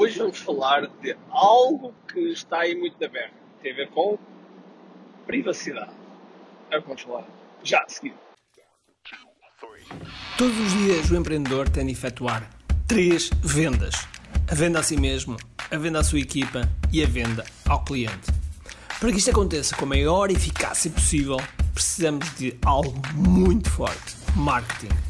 Hoje vamos falar de algo que está aí muito na berra. Tem a ver com privacidade. É o que vamos falar já a seguir. Todos os dias o empreendedor tem de efetuar três vendas: a venda a si mesmo, a venda à sua equipa e a venda ao cliente. Para que isto aconteça com a maior eficácia possível, precisamos de algo muito forte: marketing.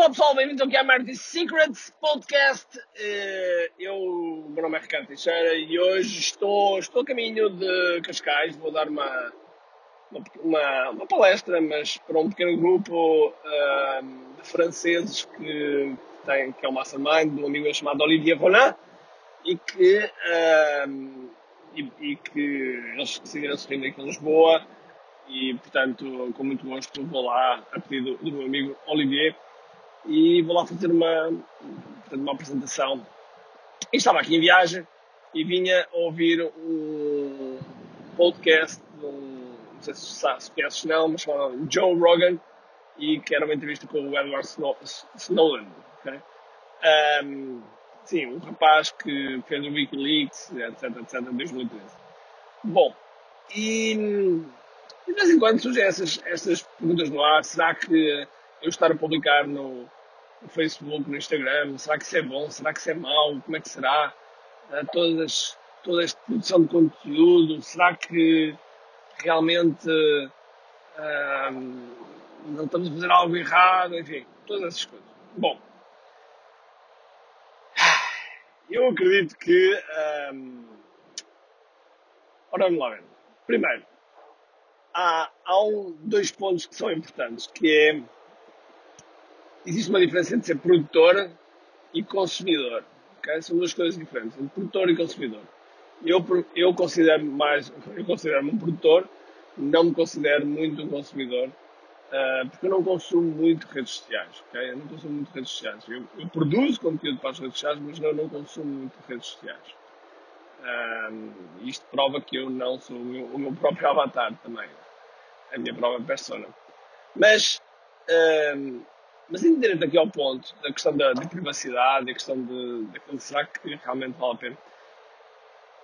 Olá pessoal, bem-vindos ao Marketing Secrets Podcast. Eh, eu, meu nome é Ricardo Teixeira e hoje estou, estou a caminho de Cascais. Vou dar uma, uma, uma palestra, mas para um pequeno grupo uh, de franceses que tem, que é o mastermind de um amigo chamado Olivier Roland e que, um, e, e, que eles decidiram se reunir aqui em Lisboa e, portanto, com muito gosto vou lá a pedido do meu amigo Olivier e vou lá fazer uma, uma apresentação. E estava aqui em viagem e vinha ouvir um podcast um, não sei se conheces não, mas chamado Joe Rogan e que era uma entrevista com o Edward Snowden. Okay? Um, sim, um rapaz que fez o Wikileaks, etc, etc, em 2013. Bom, e, de vez em quando surgem essas, essas perguntas no ar. Será que eu estar a publicar no, no Facebook, no Instagram, será que isso é bom? Será que isso é mau? Como é que será? Uh, todas, toda esta produção de conteúdo, será que realmente uh, não estamos a fazer algo errado? Enfim, todas essas coisas. Bom, eu acredito que. Um... Ora, vamos lá ver. Primeiro, há, há um, dois pontos que são importantes, que é. Existe uma diferença entre ser produtor e consumidor. Okay? São duas coisas diferentes, entre produtor e consumidor. Eu, eu considero mais, eu considero-me um produtor, não me considero muito um consumidor, Uh, porque eu não consumo muito redes sociais, ok? Eu não consumo muito redes sociais. Eu, eu produzo conteúdo para as redes sociais, mas eu não consumo muito redes sociais. Uh, isto prova que eu não sou o meu, o meu, próprio avatar também, a minha própria persona. Mas, uh, mas direto aqui ao ponto, da questão da, da privacidade, a questão de, de será que realmente vale a pena.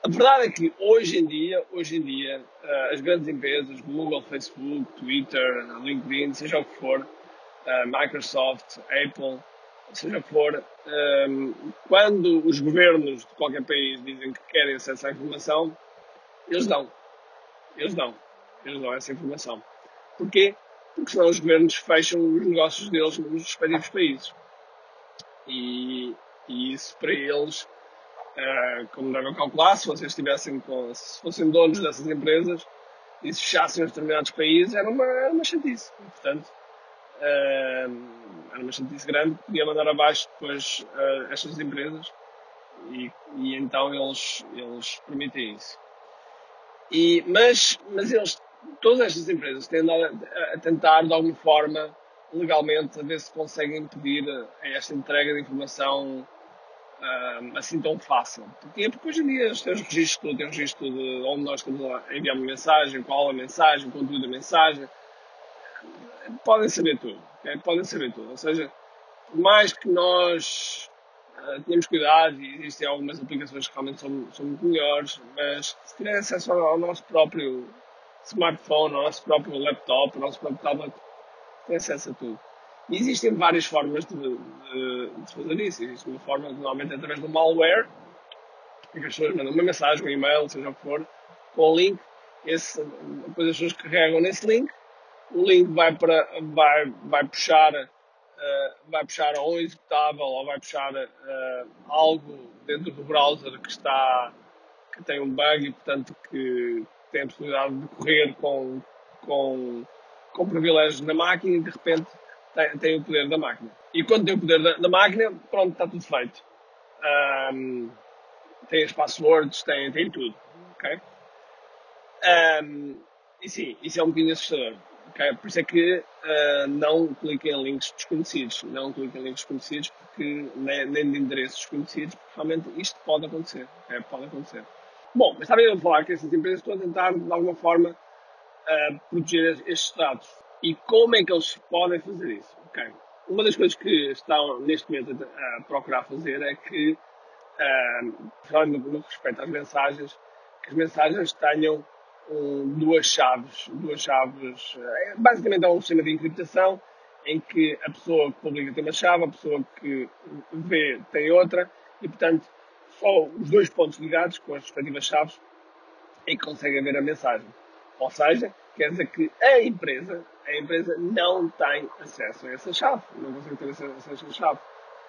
A verdade é que hoje em dia, hoje em dia, uh, as grandes empresas, Google, Facebook, Twitter, LinkedIn, seja o que for, uh, Microsoft, Apple, seja o que for, eh, quando os governos de qualquer país dizem que querem acesso à informação, eles dão. Eles dão. Eles dão essa informação. Porquê? Porque senão os governos fecham os negócios deles nos respectivos países. E, e isso para eles uh, como devem calcular, se vocês estivessem com, se fossem donos dessas empresas e se fechassem os determinados países, era uma, era uma chatice. E, portanto, uh, era uma chatice grande, podia mandar abaixo depois uh, estas empresas e, e então eles, eles permitem isso. E, mas, mas eles, todas estas empresas têm a, a tentar, de alguma forma, legalmente, a ver se conseguem impedir esta entrega de informação uh, assim tão fácil. Porquê? Porque hoje em dia tens registro tens registro de onde nós estamos a enviar uma mensagem, qual a mensagem, o conteúdo da mensagem. Podem saber tudo, okay? podem saber tudo. Ou seja, por mais que nós uh, tenhamos cuidado, e existem algumas aplicações que realmente são, são muito melhores, mas se tiver acesso ao, ao nosso próprio smartphone, ao nosso próprio laptop, ao nosso próprio tablet, tem acesso a tudo. E existem várias formas de, de, de fazer isso. Existe uma forma, normalmente, através do malware, em que as pessoas mandam uma mensagem, um e-mail, seja o que for, com o link. Esse, depois as pessoas carregam nesse link, o link vai, para, vai, vai puxar Uh, vai puxar ou um executável ou vai puxar uh, algo dentro do browser que está que tem um bug e portanto que tem a possibilidade de correr com, com, com privilégios na máquina e de repente tem, tem o poder da máquina. E quando tem o poder da, da máquina, pronto, está tudo feito. Um, tem as passwords, tem, tem tudo. ok? Um, e sim, isso é um bocadinho assustador. Okay? Por isso é que uh, não cliquem em links desconhecidos. Não cliquem em links desconhecidos porque, nem, nem de endereços desconhecidos, porque realmente isto pode acontecer. Okay? Pode acontecer. Bom, mas estava a falar que essas empresas estão a tentar, de alguma forma, uh, proteger estes dados. E como é que eles podem fazer isso? Okay. Uma das coisas que estão neste momento a, procurar fazer é que, uh, no, no respeito às mensagens, que as mensagens tenham um, duas chaves, duas chaves, é, basicamente é um sistema de encriptação em que a pessoa que publica tem uma chave, a pessoa que vê tem outra e, portanto, só os dois pontos ligados com as respectivas chaves é que conseguem ver a mensagem. Ou seja, quer dizer que a empresa, a empresa não tem acesso a essa chave, não consegue ter acesso a essa chave.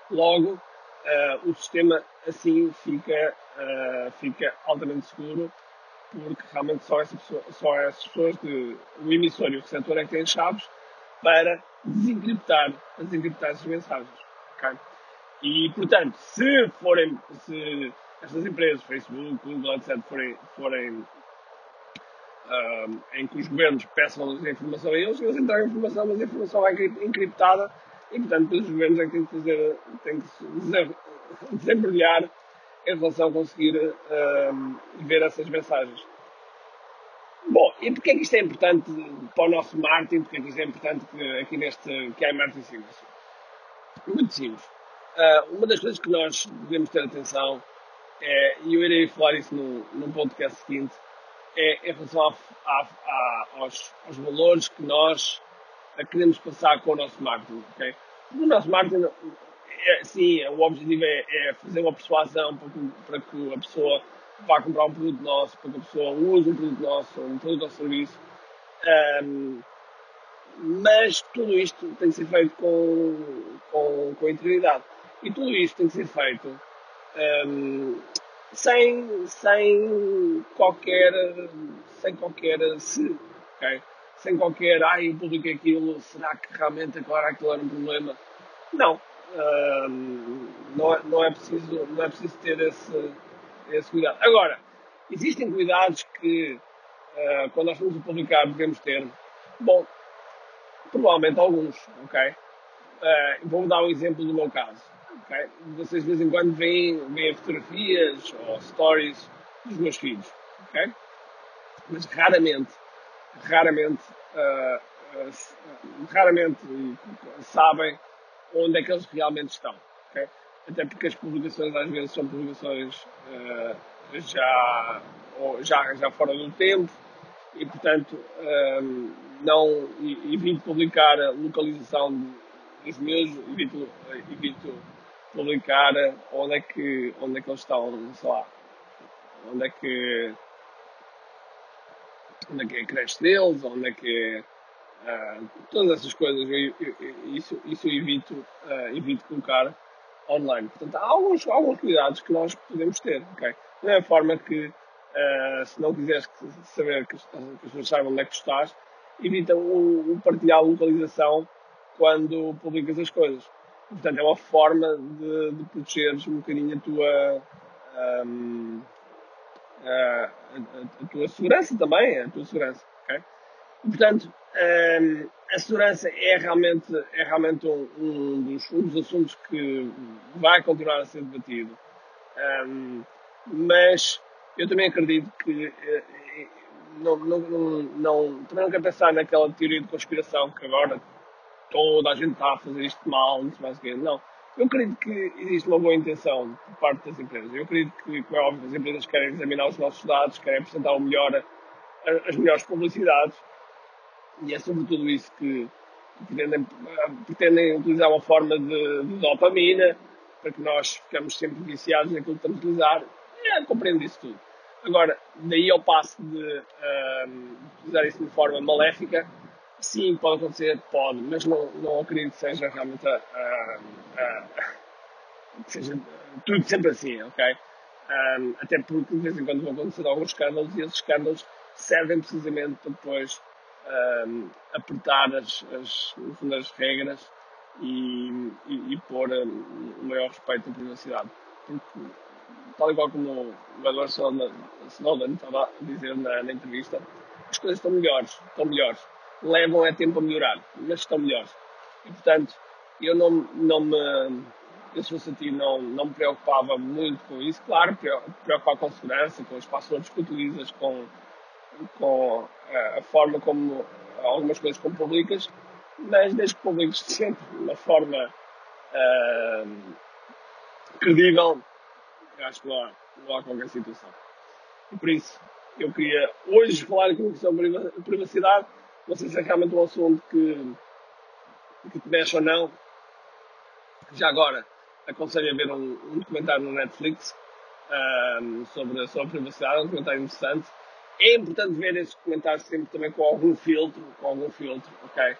Logo, uh, o sistema assim fica, uh, fica altamente seguro porque realmente só, essa pessoa, só essas pessoas, o emissor e o receptor é que têm chaves para desencriptar, desencriptar essas mensagens. Okay? E, portanto, se forem, se estas empresas, Facebook, Google, etc., forem, forem um, em que os governos peçam a informação a eles, eles entregam a informação, mas a informação é encriptada e, portanto, os governos é que têm que, fazer, têm que se desembrulhar em relação a conseguir um, ver essas mensagens. Bom, e porquê é que isto é importante para o nosso marketing? Porquê é que isto é importante aqui neste que é marketing simples? Muito simples. Uh, uma das coisas que nós devemos ter atenção é, e eu irei falar isso no, num podcast seguinte, é em relação a, a, a, aos, aos, valores que nós queremos passar com o nosso marketing. Okay? O nosso marketing é, sim, o objetivo é, é, fazer uma persuasão para que, para que, a pessoa vá comprar um produto nosso, para que a pessoa use um produto nosso, um produto ou serviço. Um, mas tudo isto tem que ser feito com, com, com integridade. E tudo isto tem que ser feito um, sem, sem qualquer sem qualquer se, okay? sem qualquer ai eu publiquei aquilo, será que realmente agora aquilo era um problema? Não não, é, não, é preciso, não é preciso ter esse, esse cuidado. Agora, existem cuidados que, uh, quando nós estamos a publicar, devemos ter. Bom, provavelmente alguns, ok? Uh, vou dar um exemplo do meu caso. Okay? Vocês de vez em quando veem, veem fotografias ou stories dos meus filhos, ok? Mas raramente, raramente, uh, raramente sabem onde é que eles realmente estão. Okay? Até porque as publicações às vezes são publicações uh, já, já, já fora do tempo e, portanto, um, não evito publicar a localização dos meus, evito, evito publicar onde é que, onde é que eles estão, sei lá, onde é que onde é que é a creche deles, onde é que é Uh, todas essas coisas, eu, eu, isso, isso eu evito, uh, evito colocar online. Portanto, há alguns, alguns cuidados que nós podemos ter. Okay? Da mesma forma que, uh, se não quiseres saber que, que as pessoas saibam onde é que estás, evita o, o partilhar a localização quando publicas as coisas. Portanto, é uma forma de, de protegeres um bocadinho a tua. Um, a, a, a, tua segurança também, a tua segurança, ok? Portanto, um, a segurança é realmente, é realmente um, um, dos, um, dos, assuntos que vai continuar a ser debatido. Um, mas eu também acredito que eh, não, não, não, também não quero pensar naquela teoria de conspiração que agora toda a gente está a fazer isto mal, não mais o Não. Eu acredito que existe uma boa intenção por parte das empresas. Eu acredito que, como é óbvio, as empresas querem examinar os nossos dados, querem apresentar o melhor, as melhores publicidades e é sobretudo isso que pretendem, pretendem utilizar uma forma de, de, dopamina para que nós ficamos sempre viciados naquilo que estamos a utilizar. É, compreendo isso tudo. Agora, daí ao passo de um, utilizar isso de forma maléfica, sim, pode acontecer, pode, mas não, não acredito que seja realmente a, a, a, que seja tudo sempre assim, ok? Um, até porque de vez em quando vão acontecer alguns escândalos e esses escândalos servem precisamente para depois um, apertar as, as, as regras e, e, e pôr um, o maior respeito à privacidade. Porque tal e qual como o Edward Snowden estava a dizer na, na entrevista, as coisas estão melhores, estão melhores. Levam é tempo a melhorar, mas estão melhores. E, portanto, eu não, não me, eu se fosse a ti, não, não me preocupava muito com isso. Claro, preocupar com segurança, com as passwords que utilizas, com, com a, a forma como algumas coisas como publicas, mas desde que publiques sempre de uma forma uh, credível, acho que não há, não há qualquer situação. E por isso, eu queria hoje falar aqui sobre privacidade. Não sei se é realmente um assunto que, que te mexe ou não. Já agora, aconselho a ver um, um documentário no Netflix um, sobre, sobre a privacidade, um documentário interessante. É importante ver esse documentário sempre também com algum filtro, com algum filtro, ok?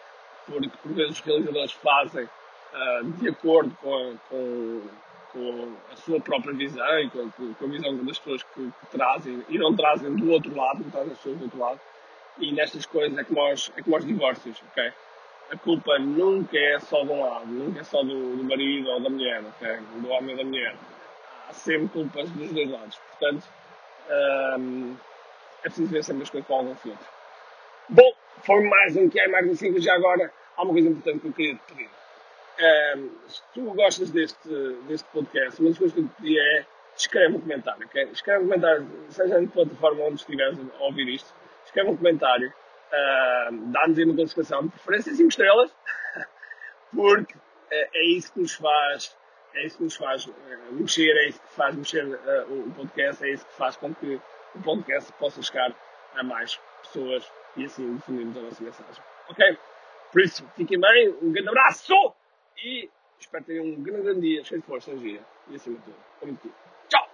Porque por vezes os realizadores fazem uh, de acordo com, com, com, a sua própria visão e com, com a visão das pessoas que, que, trazem e não trazem do outro lado, não trazem as pessoas do outro lado. E nestas coisas é como aos, é como aos divórcios, ok? A culpa nunca é só de um lado, nunca é só do, do marido ou da mulher, ok? Do homem ou da mulher. Há sempre culpas dos dois lados. Portanto, um, é preciso ver sempre as coisas com algum filtro. Bom, foi mais um que é mais 5 já agora. Há uma coisa importante que eu queria te pedir. Um, se tu gostas deste, deste podcast, uma das coisas que eu te pedi é escreve um comentário, ok? Escreve um comentário, seja na plataforma onde estiveres a ouvir isto, escreve um comentário, uh, dá-nos aí uma classificação, de preferência 5 estrelas, porque é, é, isso que nos faz, é isso que nos faz uh, mexer, é isso que faz mexer uh, o podcast, é isso que faz com que o podcast possa chegar a mais pessoas e assim difundimos a nossa mensagem. Ok? Por isso, fiquem bem, um grande abraço e espero ter um grande, dia, cheio de força, energia e acima de tudo, Tchau!